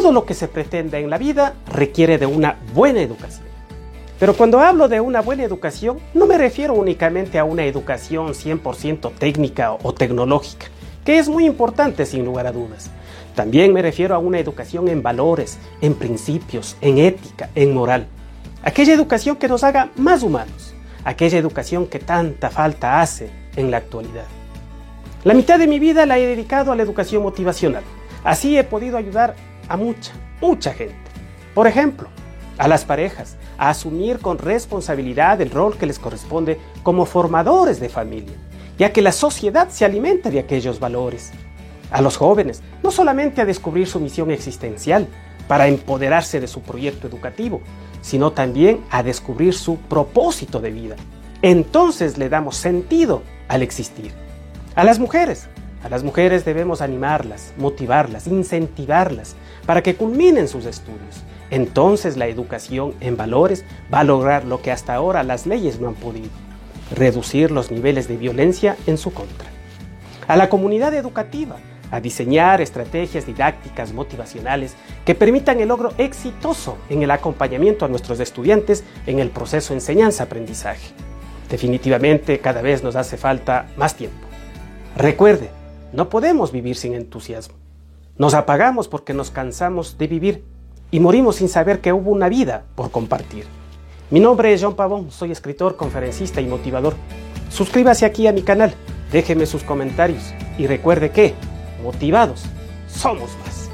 todo lo que se pretenda en la vida requiere de una buena educación. Pero cuando hablo de una buena educación, no me refiero únicamente a una educación 100% técnica o tecnológica, que es muy importante sin lugar a dudas. También me refiero a una educación en valores, en principios, en ética, en moral. Aquella educación que nos haga más humanos, aquella educación que tanta falta hace en la actualidad. La mitad de mi vida la he dedicado a la educación motivacional. Así he podido ayudar a mucha, mucha gente. Por ejemplo, a las parejas a asumir con responsabilidad el rol que les corresponde como formadores de familia, ya que la sociedad se alimenta de aquellos valores. A los jóvenes, no solamente a descubrir su misión existencial para empoderarse de su proyecto educativo, sino también a descubrir su propósito de vida. Entonces le damos sentido al existir. A las mujeres, a las mujeres debemos animarlas, motivarlas, incentivarlas para que culminen sus estudios. Entonces la educación en valores va a lograr lo que hasta ahora las leyes no han podido, reducir los niveles de violencia en su contra. A la comunidad educativa, a diseñar estrategias didácticas motivacionales que permitan el logro exitoso en el acompañamiento a nuestros estudiantes en el proceso enseñanza-aprendizaje. Definitivamente cada vez nos hace falta más tiempo. Recuerde, no podemos vivir sin entusiasmo. Nos apagamos porque nos cansamos de vivir y morimos sin saber que hubo una vida por compartir. Mi nombre es John Pavón, soy escritor, conferencista y motivador. Suscríbase aquí a mi canal, déjeme sus comentarios y recuerde que, motivados, somos más.